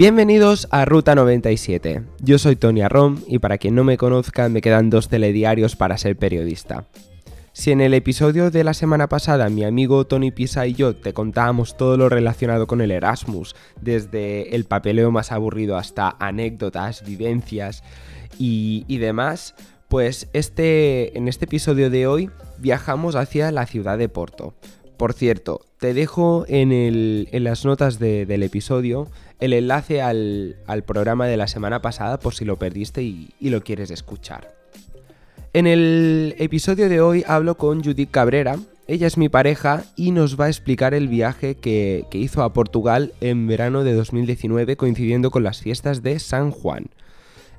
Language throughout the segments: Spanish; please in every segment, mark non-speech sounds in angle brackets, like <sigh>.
Bienvenidos a Ruta 97. Yo soy Tony Arrom y para quien no me conozca me quedan dos telediarios para ser periodista. Si en el episodio de la semana pasada mi amigo Tony Pisa y yo te contábamos todo lo relacionado con el Erasmus, desde el papeleo más aburrido hasta anécdotas, vivencias y, demás, pues este, en este episodio de hoy viajamos hacia la ciudad de Porto. Por cierto, te dejo en, las notas del episodio el enlace al, programa de la semana pasada por si lo perdiste y, lo quieres escuchar. En el episodio de hoy hablo con Judith Cabrera, ella es mi pareja y nos va a explicar el viaje que, que, hizo a Portugal en verano de 2019 coincidiendo con las fiestas de San Juan.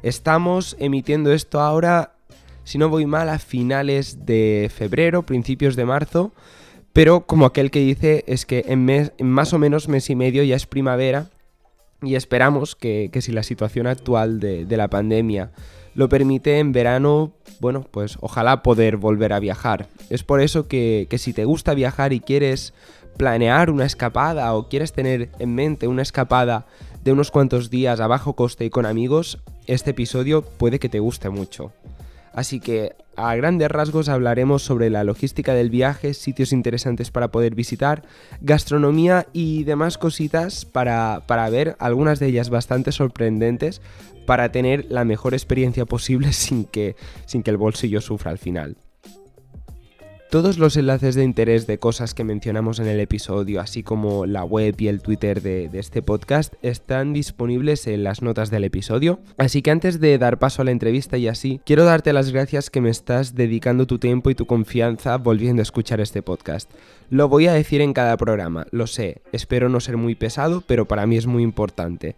Estamos emitiendo esto ahora, si no voy mal, a finales de febrero, principios de marzo, pero como aquel que dice es que en, más o menos mes y medio ya es primavera y esperamos que, si la situación actual de, la pandemia lo permite en verano, bueno, pues ojalá poder volver a viajar. Es por eso que, que, si te gusta viajar y quieres planear una escapada o quieres tener en mente una escapada de unos cuantos días a bajo coste y con amigos, este episodio puede que te guste mucho. Así que a grandes rasgos hablaremos sobre la logística del viaje, sitios interesantes para poder visitar, gastronomía y demás cositas para, ver algunas de ellas bastante sorprendentes para tener la mejor experiencia posible <laughs> sin que, sin que el bolsillo sufra al final. Todos los enlaces de interés de cosas que mencionamos en el episodio, así como la web y el Twitter de, este podcast, están disponibles en las notas del episodio. Así que antes de dar paso a la entrevista y así, quiero darte las gracias que me estás dedicando tu tiempo y tu confianza volviendo a escuchar este podcast. Lo voy a decir en cada programa, lo sé, espero no ser muy pesado, pero para mí es muy importante.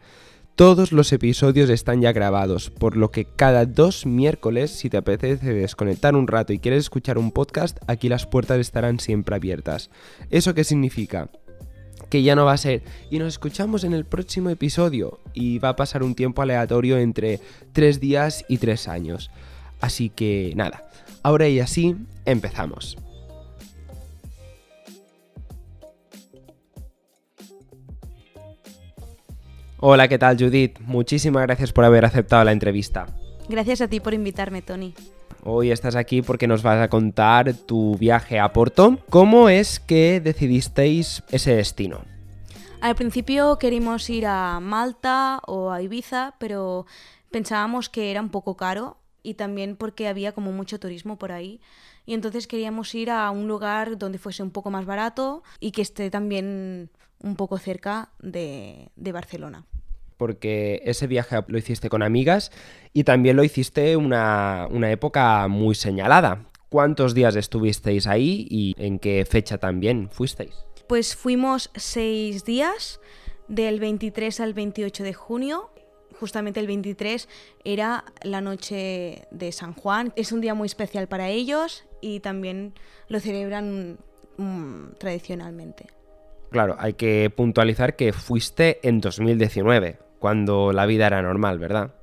Todos los episodios están ya grabados, por lo que cada dos miércoles, si te apetece desconectar un rato y quieres escuchar un podcast, aquí las puertas estarán siempre abiertas. ¿Eso qué significa? que ya no va a ser y nos escuchamos en el próximo episodio y va a pasar un tiempo aleatorio entre tres días y tres años. Así que nada, ahora y así empezamos. Hola, ¿qué tal Judith? Muchísimas gracias por haber aceptado la entrevista. Gracias a ti por invitarme, Tony. Hoy estás aquí porque nos vas a contar tu viaje a Porto. ¿Cómo es que decidisteis ese destino? Al principio queríamos ir a Malta o a Ibiza, pero pensábamos que era un poco caro y también porque había como mucho turismo por ahí. Y entonces queríamos ir a un lugar donde fuese un poco más barato y que esté también un poco cerca de, de Barcelona porque ese viaje lo hiciste con amigas y también lo hiciste una, una época muy señalada. ¿Cuántos días estuvisteis ahí y en qué fecha también fuisteis? Pues fuimos seis días, del 23 al 28 de junio. Justamente el 23 era la noche de San Juan. Es un día muy especial para ellos y también lo celebran mm, tradicionalmente. Claro, hay que puntualizar que fuiste en 2019 cuando la vida era normal, ¿verdad?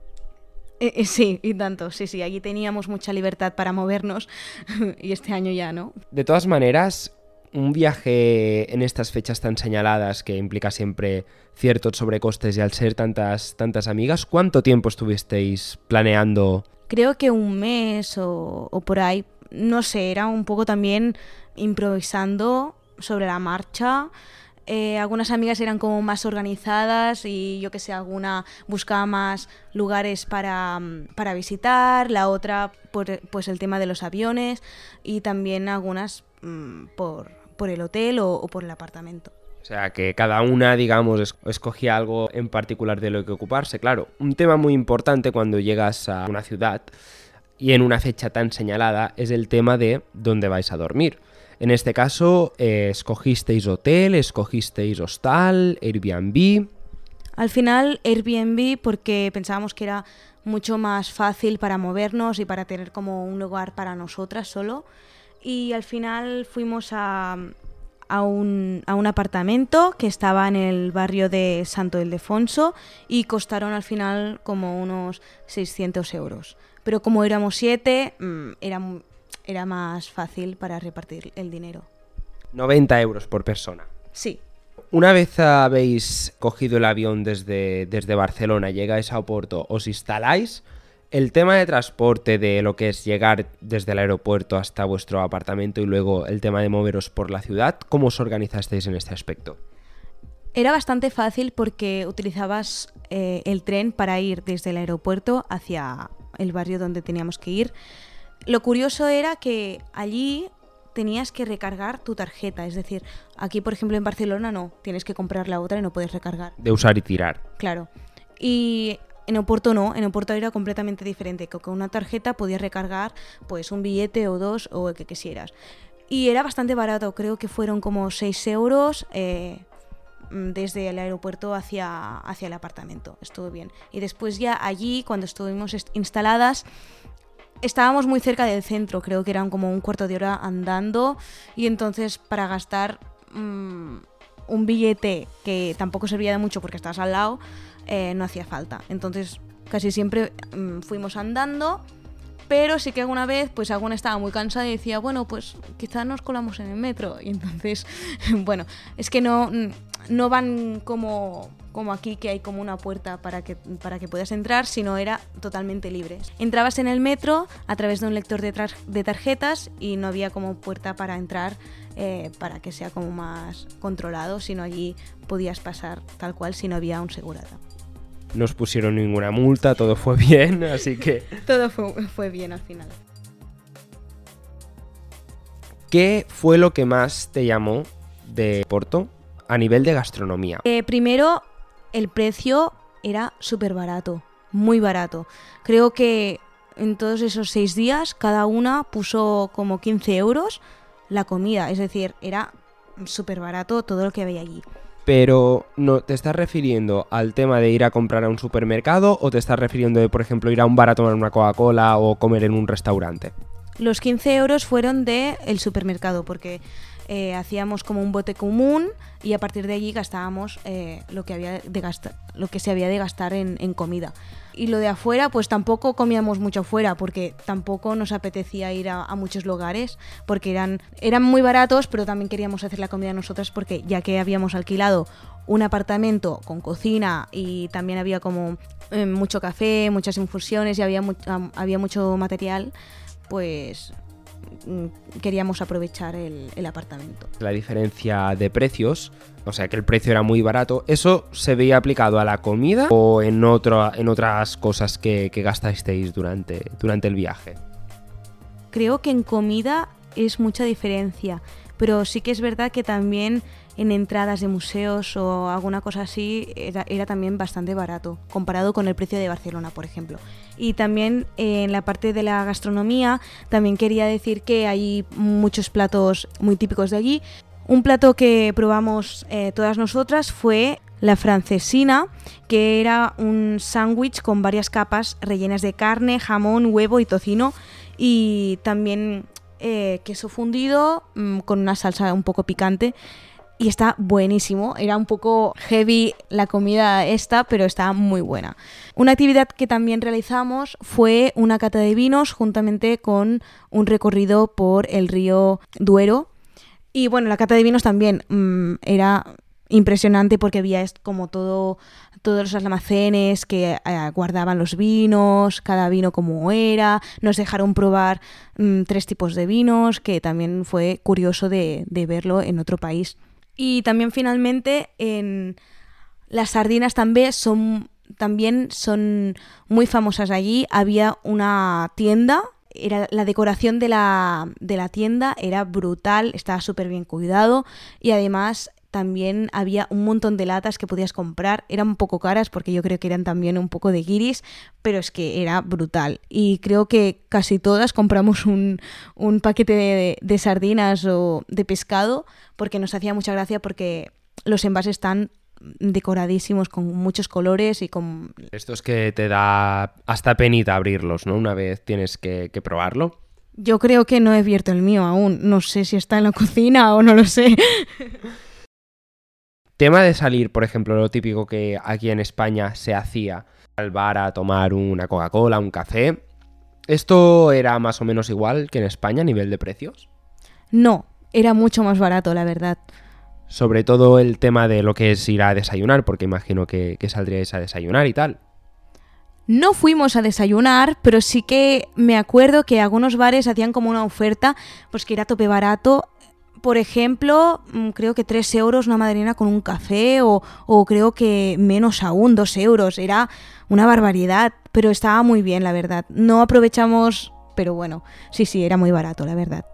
Eh, eh, sí, y tanto, sí, sí, allí teníamos mucha libertad para movernos <laughs> y este año ya no. De todas maneras, un viaje en estas fechas tan señaladas que implica siempre ciertos sobrecostes y al ser tantas, tantas amigas, ¿cuánto tiempo estuvisteis planeando? Creo que un mes o, o por ahí, no sé, era un poco también improvisando sobre la marcha. Eh, algunas amigas eran como más organizadas y yo que sé, alguna buscaba más lugares para, mm, visitar, la otra por pues el tema de los aviones y también algunas mm, por, el hotel o, por el apartamento. O sea, que cada una, digamos, escogía algo en particular de lo que ocuparse. Claro, un tema muy importante cuando llegas a una ciudad y en una fecha tan señalada es el tema de dónde vais a dormir. En este caso, eh, escogisteis hotel, escogisteis hostal, Airbnb. Al final, Airbnb porque pensábamos que era mucho más fácil para movernos y para tener como un lugar para nosotras solo. Y al final fuimos a, a, un, a un, apartamento que estaba en el barrio de Santo Ildefonso y costaron al final como unos 600 euros. Pero como éramos siete, mm, era era más fácil para repartir el dinero. 90 euros por persona. Sí. Una vez habéis cogido el avión desde, desde Barcelona, llegáis a Oporto, os instaláis, el tema de transporte, de lo que es llegar desde el aeropuerto hasta vuestro apartamento y luego el tema de moveros por la ciudad, ¿cómo os organizasteis en este aspecto? Era bastante fácil porque utilizabas eh, el tren para ir desde el aeropuerto hacia el barrio donde teníamos que ir. Lo curioso era que allí tenías que recargar tu tarjeta. Es decir, aquí, por ejemplo, en Barcelona no, tienes que comprar la otra y no puedes recargar. De usar y tirar. Claro. Y en Oporto no, en Oporto era completamente diferente, que con una tarjeta podías recargar pues un billete o dos o el que quisieras. Y era bastante barato, creo que fueron como 6 euros eh, desde el aeropuerto hacia, hacia el apartamento. Estuvo bien. Y después ya allí, cuando estuvimos instaladas, estábamos muy cerca del centro, creo que eran como un cuarto de hora andando y entonces para gastar mm, un billete que tampoco servía de mucho porque estás al lado, eh, no hacía falta. Entonces casi siempre mm, fuimos andando, pero sí que alguna vez pues alguna estaba muy cansada y decía, bueno, pues quizás nos colamos en el metro. Y entonces, <laughs> bueno, es que no, no van como como aquí que hay como una puerta para que, para que puedas entrar, sino era totalmente libre. Entrabas en el metro a través de un lector de, tarjetas y no había como puerta para entrar eh, para que sea como más controlado, sino allí podías pasar tal cual si no había un segurata. No os pusieron ninguna multa, todo fue <laughs> bien, así que... todo fue, fue bien al final. ¿Qué fue lo que más te llamó de Porto a nivel de gastronomía? Eh, primero, el precio era súper barato, muy barato. Creo que en todos esos seis días cada una puso como 15 euros la comida, es decir, era súper barato todo lo que había allí. Pero no te estás refiriendo al tema de ir a comprar a un supermercado o te estás refiriendo de, por ejemplo, ir a un bar a tomar una Coca-Cola o comer en un restaurante. Los 15 euros fueron de el supermercado porque eh, hacíamos como un bote común y a partir de allí gastábamos eh, lo, que había de gastar, se había de gastar en, comida. Y lo de afuera, pues tampoco comíamos mucho afuera porque tampoco nos apetecía ir a, muchos lugares porque eran, eran muy baratos, pero también queríamos hacer la comida nosotras porque ya que habíamos alquilado un apartamento con cocina y también había como eh, mucho café, muchas infusiones y había, había mucho material, pues queríamos aprovechar el, apartamento. La diferencia de precios, o sea que el precio era muy barato, ¿eso se veía aplicado a la comida o en, otro, en otras cosas que, que gastasteis durante, durante el viaje? Creo que en comida es mucha diferencia, pero sí que es verdad que también en entradas de museos o alguna cosa así era, también bastante barato, comparado con el precio de Barcelona, por ejemplo. Y también eh, en la parte de la gastronomía, también quería decir que hay muchos platos muy típicos de allí. Un plato que probamos eh, todas nosotras fue la francesina, que era un sándwich con varias capas rellenas de carne, jamón, huevo y tocino. Y también eh, queso fundido mm, con una salsa un poco picante y está buenísimo. Era un poco heavy la comida esta, pero está muy buena. Una actividad que también realizamos fue una cata de vinos juntamente con un recorrido por el río Duero. Y bueno, la cata de vinos también mm, era impresionante porque había como todo todos los almacenes que eh, guardaban los vinos, cada vino como era, nos dejaron probar mm, tres tipos de vinos, que también fue curioso de verlo en otro país. Y también finalmente en las sardinas también son, también son muy famosas allí. Había una tienda era la decoración de la, de la tienda era brutal, estaba súper bien cuidado y además también había un montón de latas que podías comprar. Eran un poco caras porque yo creo que eran también un poco de guiris, pero es que era brutal. Y creo que casi todas compramos un, paquete de, de, sardinas o de pescado porque nos hacía mucha gracia porque los envases están decoradísimos con muchos colores y con... Estos que te da hasta penita abrirlos, ¿no? Una vez tienes que, que probarlo. Yo creo que no he abierto el mío aún. No sé si está en la cocina o no lo sé. <laughs> Tema de salir, por ejemplo, lo típico que aquí en España se hacía al bar a tomar una Coca-Cola, un café. ¿Esto era más o menos igual que en España a nivel de precios? No, era mucho más barato, la verdad. Sobre todo el tema de lo que es ir a desayunar, porque imagino que, que saldríais a desayunar y tal. No fuimos a desayunar, pero sí que me acuerdo que algunos bares hacían como una oferta, pues que era tope barato. Por ejemplo, mm, creo que 3 euros una madrina con un café o, o creo que menos aún, 2 euros. Era una barbaridad, pero estaba muy bien, la verdad. No aprovechamos, pero bueno, sí, sí, era muy barato, la verdad.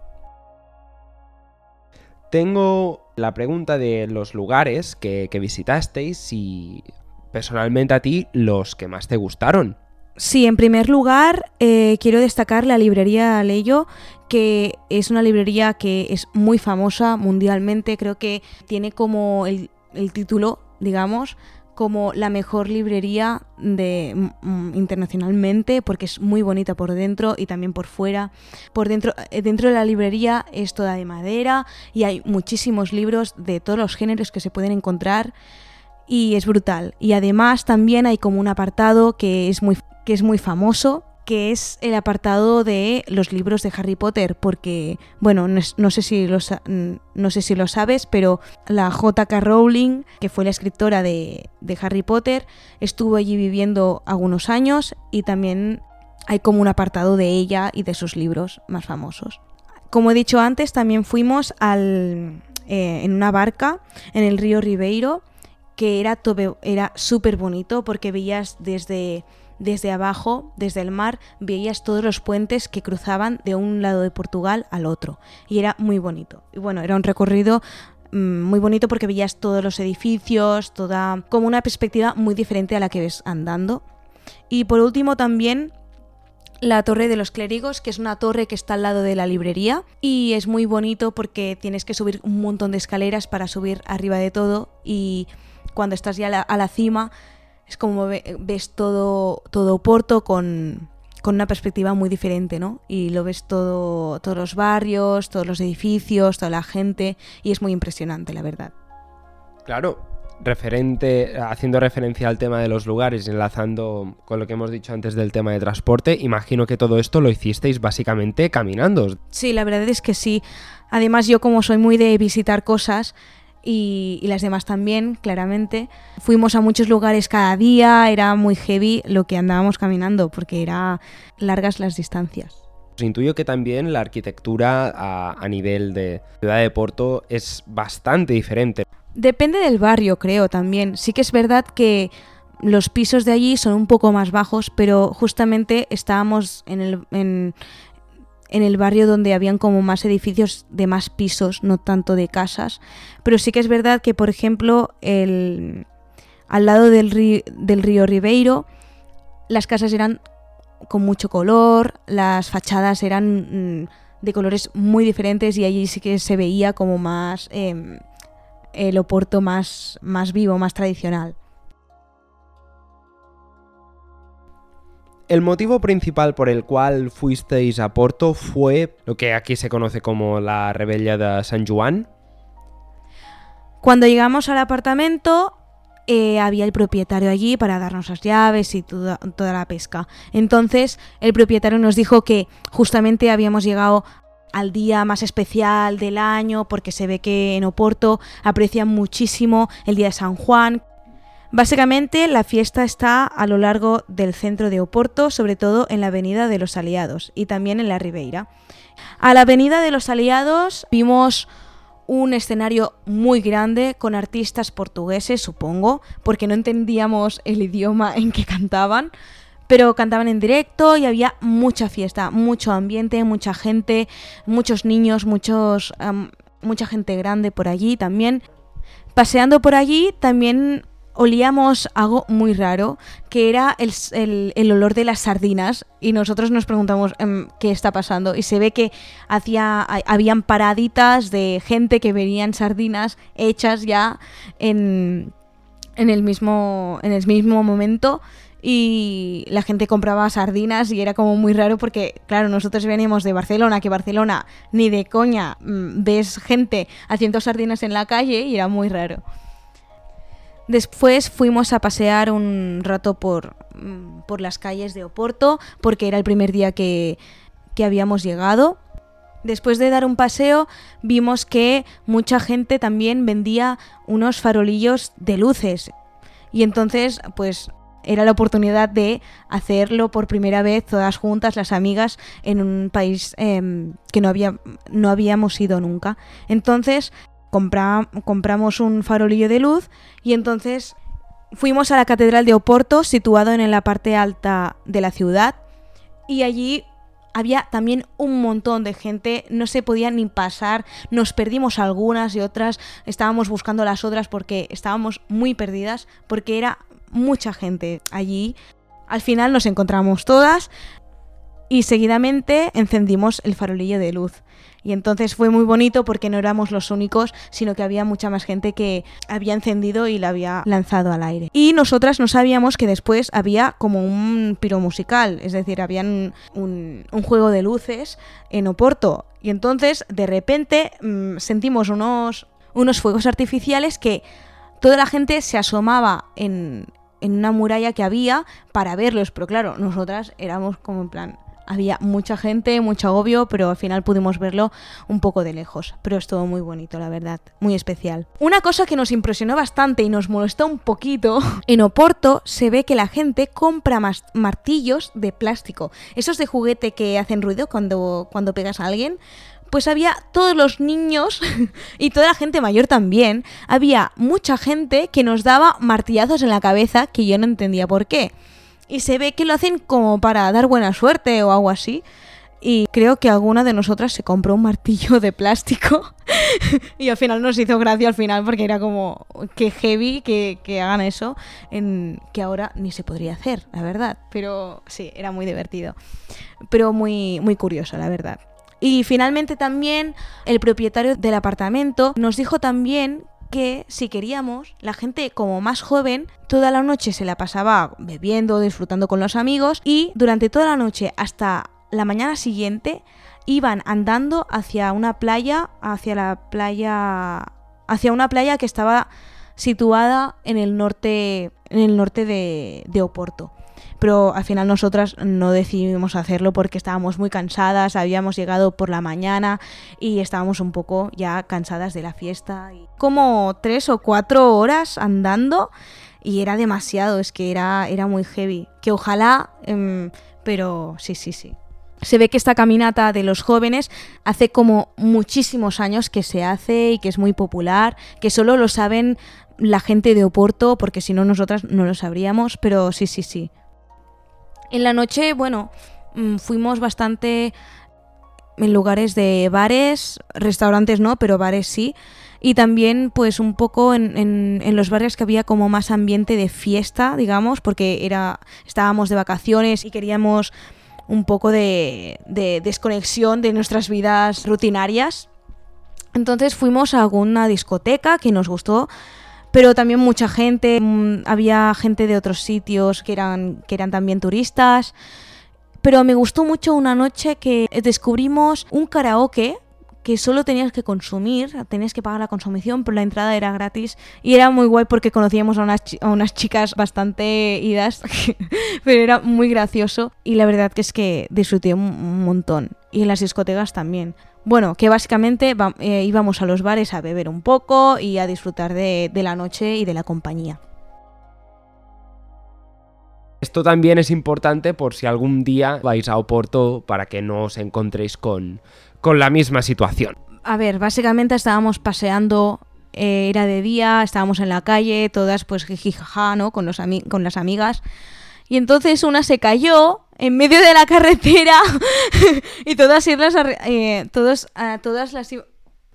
Tengo la pregunta de los lugares que, que visitasteis y personalmente a ti los que más te gustaron. Sí, en primer lugar, eh, quiero destacar la librería Leyo, que es una librería que es muy famosa mundialmente. Creo que tiene como el, el título, digamos, como la mejor librería de, mm, internacionalmente porque es muy bonita por dentro y también por fuera. Por dentro, eh, dentro de la librería es toda de madera y hay muchísimos libros de todos los géneros que se pueden encontrar y es brutal. Y además también hay como un apartado que es muy, que es muy famoso que es el apartado de los libros de Harry Potter, porque, bueno, no, sé, si lo, no sé si lo sabes, pero la J.K. Rowling, que fue la escritora de, de Harry Potter, estuvo allí viviendo algunos años y también hay como un apartado de ella y de sus libros más famosos. Como he dicho antes, también fuimos al, eh, en una barca en el río Ribeiro, que era, era súper bonito porque veías desde desde abajo, desde el mar, veías todos los puentes que cruzaban de un lado de Portugal al otro. Y era muy bonito. Y bueno, era un recorrido mmm, muy bonito porque veías todos los edificios, toda como una perspectiva muy diferente a la que ves andando. Y por último también la Torre de los Clérigos, que es una torre que está al lado de la librería y es muy bonito porque tienes que subir un montón de escaleras para subir arriba de todo y cuando estás ya a la, a la cima es como ves todo, todo Porto con, con una perspectiva muy diferente, ¿no? Y lo ves todo, todos los barrios, todos los edificios, toda la gente, y es muy impresionante, la verdad. Claro, referente, haciendo referencia al tema de los lugares, enlazando con lo que hemos dicho antes del tema de transporte, imagino que todo esto lo hicisteis básicamente caminando. Sí, la verdad es que sí. Además, yo como soy muy de visitar cosas, y, y, las demás también, claramente. Fuimos a muchos lugares cada día, era muy heavy lo que andábamos caminando porque era largas las distancias. Pues intuyo que también la arquitectura a, a nivel de ciudad de Porto es bastante diferente. Depende del barrio, creo también. Sí que es verdad que los pisos de allí son un poco más bajos, pero justamente estábamos en el, en, en el barrio donde habían como más edificios de más pisos, no tanto de casas. Pero sí que es verdad que, por ejemplo, el, al lado del río, del río Ribeiro, las casas eran con mucho color, las fachadas eran mm, de colores muy diferentes y allí sí que se veía como más eh, el Oporto más, más vivo, más tradicional. El motivo principal por el cual fuisteis a Porto fue lo que aquí se conoce como la rebella de San Juan. Cuando llegamos al apartamento eh, había el propietario allí para darnos las llaves y toda, toda la pesca. Entonces el propietario nos dijo que justamente habíamos llegado al día más especial del año porque se ve que en Oporto aprecian muchísimo el día de San Juan, Básicamente la fiesta está a lo largo del centro de Oporto, sobre todo en la Avenida de los Aliados y también en la Ribeira. A la Avenida de los Aliados vimos un escenario muy grande con artistas portugueses, supongo, porque no entendíamos el idioma en que cantaban, pero cantaban en directo y había mucha fiesta, mucho ambiente, mucha gente, muchos niños, muchos, mucha gente grande por allí también. Paseando por allí también olíamos algo muy raro, que era el, el, olor de las sardinas y nosotros nos preguntamos um, qué está pasando y se ve que hacía, habían paraditas de gente que venían sardinas hechas ya en, en, el, mismo, en el mismo momento y la gente compraba sardinas y era como muy raro porque, claro, nosotros veníamos de Barcelona, que Barcelona ni de coña mmm, ves gente haciendo sardinas en la calle y era muy raro. Después fuimos a pasear un rato por, mm, por las calles de Oporto, porque era el primer día que, que habíamos llegado. Después de dar un paseo, vimos que mucha gente también vendía unos farolillos de luces. Y entonces, pues era la oportunidad de hacerlo por primera vez todas juntas, las amigas, en un país em, que no, había, no habíamos ido nunca. Entonces compramos un farolillo de luz y entonces fuimos a la Catedral de Oporto, situado en la parte alta de la ciudad, y allí había también un montón de gente, no se podía ni pasar, nos perdimos algunas y otras, estábamos buscando las otras porque estábamos muy perdidas, porque era mucha gente allí. Al final nos encontramos todas y seguidamente encendimos el farolillo de luz. Y entonces fue muy bonito porque no éramos los únicos, sino que había mucha más gente que había encendido y la había lanzado al aire. Y nosotras no sabíamos que después había como un piro musical, es decir, había un, un, juego de luces en Oporto. Y entonces, de repente, mm, sentimos unos, unos fuegos artificiales que toda la gente se asomaba en, en una muralla que había para verlos, pero claro, nosotras éramos como en plan, había mucha gente, mucho agobio, pero al final pudimos verlo un poco de lejos. Pero es todo muy bonito, la verdad, muy especial. Una cosa que nos impresionó bastante y nos molestó un poquito, <laughs> en Oporto se ve que la gente compra martillos de plástico, esos de juguete que hacen ruido cuando, cuando pegas a alguien pues había todos los niños <laughs> y toda la gente mayor también. Había mucha gente que nos daba martillazos en la cabeza que yo no entendía por qué. Y se ve que lo hacen como para dar buena suerte o algo así. Y creo que alguna de nosotras se compró un martillo de plástico. <laughs> y al final nos hizo gracia al final porque era como que heavy que, que, hagan eso. En, que ahora ni se podría hacer, la verdad. Pero sí, era muy divertido. Pero muy, muy curioso, la verdad. Y finalmente también el propietario del apartamento nos dijo también que si queríamos, la gente como más joven, toda la noche se la pasaba bebiendo, disfrutando con los amigos y durante toda la noche hasta la mañana siguiente iban andando hacia una playa, hacia la playa, hacia una playa que estaba situada en el norte, en el norte de, de Oporto pero al final nosotras no decidimos hacerlo porque estábamos muy cansadas, habíamos llegado por la mañana y estábamos un poco ya cansadas de la fiesta. Como tres o cuatro horas andando y era demasiado, es que era, era muy heavy. Que ojalá, em, pero sí, sí, sí. Se ve que esta caminata de los jóvenes hace como muchísimos años que se hace y que es muy popular, que solo lo saben la gente de Oporto, porque si no nosotras no lo sabríamos, pero sí, sí, sí. En la noche, bueno, mm, fuimos bastante en lugares de bares, restaurantes no, pero bares sí. Y también, pues, un poco en, los barrios que había como más ambiente de fiesta, digamos, porque era, estábamos de vacaciones y queríamos un poco de, de desconexión de nuestras vidas rutinarias. Entonces fuimos a alguna discoteca que nos gustó pero también mucha gente, mm, había gente de otros sitios que eran, que eran también turistas. Pero me gustó mucho una noche que descubrimos un karaoke que solo tenías que consumir, tenías que pagar la consumición, pero la entrada era gratis y era muy guay porque conocíamos a unas, a unas chicas bastante idas, <laughs> pero era muy gracioso y la verdad que es que disfruté un montón y en las discotecas también. Bueno, que básicamente eh, íbamos a los bares a beber un poco y a disfrutar de, la noche y de la compañía. Esto también es importante por si algún día vais a Oporto para que no os encontréis con, con la misma situación. A ver, básicamente estábamos paseando, eh, era de día, estábamos en la calle, todas pues jijijaja, ¿no? Con, los con las amigas. Y entonces una se cayó en medio de la carretera <laughs> y todas irlas eh, todos, todas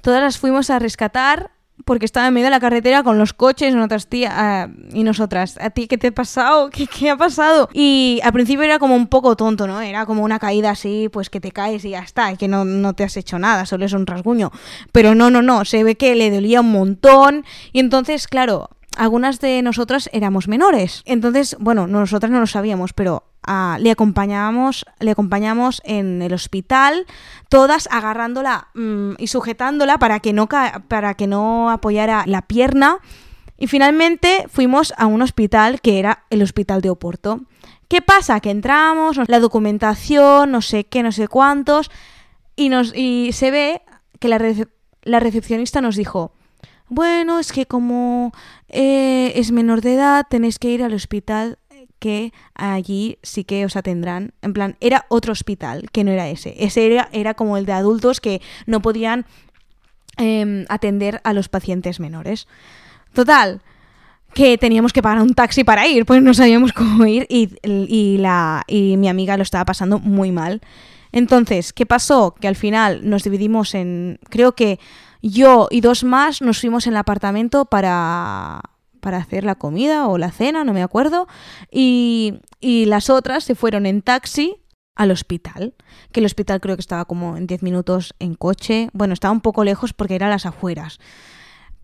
todas las fuimos a rescatar porque estaba en medio de la carretera con los coches otras tía, y nosotras. ¿A ti qué te ha pasado? <laughs> ¿Qué, ¿Qué, ha pasado? Y al principio era como un poco tonto, ¿no? Era como una caída así, pues que te caes y ya está, y que no, no te has hecho nada, solo es un rasguño. Pero no, no, no, se ve que le dolía un montón. Y entonces, claro, algunas de nosotras éramos menores. Entonces, bueno, nosotras no lo sabíamos, pero le acompañábamos, le acompañamos en el hospital, todas agarrándola mm, y sujetándola para que no para que no apoyara la pierna. Y finalmente fuimos a un hospital que era el hospital de Oporto. ¿Qué pasa? Que entramos, la documentación, no sé qué, no sé cuántos, y, nos, y se ve que la, la recepcionista nos dijo, bueno, es que como eh, es menor de edad, tenéis que ir al hospital que allí sí que os atendrán. En plan, era otro hospital, que no era ese. Ese era, era como el de adultos que no podían em, atender a los pacientes menores. Total, que teníamos que pagar un taxi para ir, pues no sabíamos <laughs> cómo ir y, la, y mi amiga lo estaba pasando muy mal. Entonces, ¿qué pasó? Que al final nos dividimos en, creo que yo y dos más nos fuimos en el apartamento para, para hacer la comida o la cena, no me acuerdo, y, y las otras se fueron en taxi al hospital, que el hospital creo que estaba como en 10 minutos en coche, bueno, estaba un poco lejos porque era las afueras.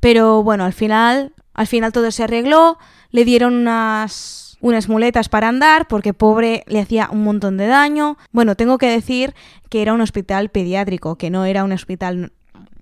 Pero bueno, al final, al final todo se arregló, le dieron unas unas muletas para andar porque pobre le hacía un montón de daño. Bueno, tengo que decir que era un hospital pediátrico, que no era un hospital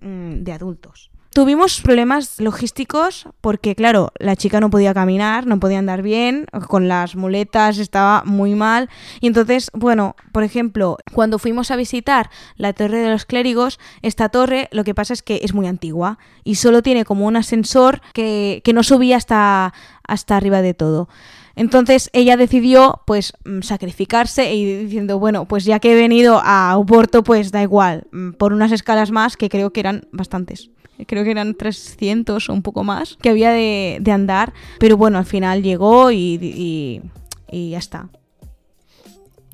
Mm, de adultos. Tuvimos problemas logísticos porque, claro, la chica no podía caminar, no podía andar bien, con las muletas estaba muy mal. Y entonces, bueno, por ejemplo, cuando fuimos a visitar la Torre de los Clérigos, esta torre lo que pasa es que es muy antigua y solo tiene como un ascensor que, que no subía hasta, hasta arriba de todo. Entonces ella decidió pues mm, sacrificarse y diciendo, bueno, pues ya que he venido a Oporto, pues da igual, mm, por unas escalas más que creo que eran bastantes. Creo que eran 300 o un poco más que había de, andar, pero bueno, al final llegó y, ya está.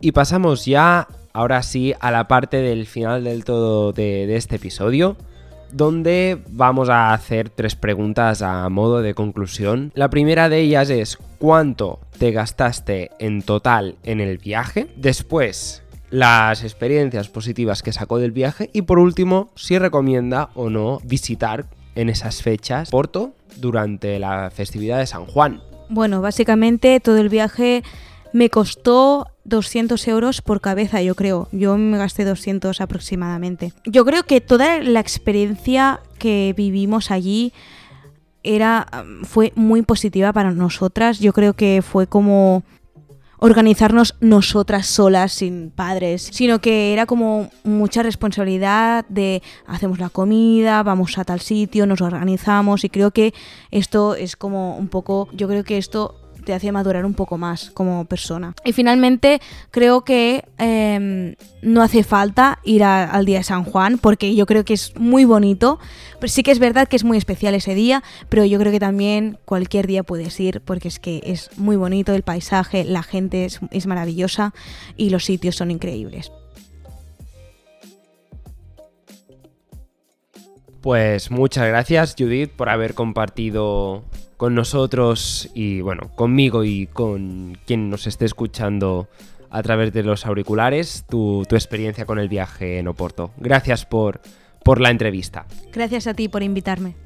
Y pasamos ya, ahora sí, a la parte del final del todo de, de este episodio donde vamos a hacer tres preguntas a modo de conclusión. La primera de ellas es cuánto te gastaste en total en el viaje. Después, las experiencias positivas que sacó del viaje. Y por último, si recomienda o no visitar en esas fechas Porto durante la festividad de San Juan. Bueno, básicamente todo el viaje me costó 200 euros por cabeza, yo creo. Yo me gasté 200 aproximadamente. Yo creo que toda la experiencia que vivimos allí era fue muy positiva para nosotras. Yo creo que fue como organizarnos nosotras solas sin padres, sino que era como mucha responsabilidad de hacemos la comida, vamos a tal sitio, nos organizamos y creo que esto es como un poco, yo creo que esto te hace madurar un poco más como persona. Y finalmente creo que em, no hace falta ir al día de San Juan porque yo creo que es muy bonito. Sí que es verdad que es muy especial ese día, pero yo creo que también cualquier día puedes ir porque es que es muy bonito el paisaje, la gente es maravillosa y los sitios son increíbles. Pues muchas gracias Judith por haber compartido con nosotros y bueno, conmigo y con quien nos esté escuchando a través de los auriculares tu, experiencia con el viaje en Oporto. Gracias por, por la entrevista. Gracias a ti por invitarme.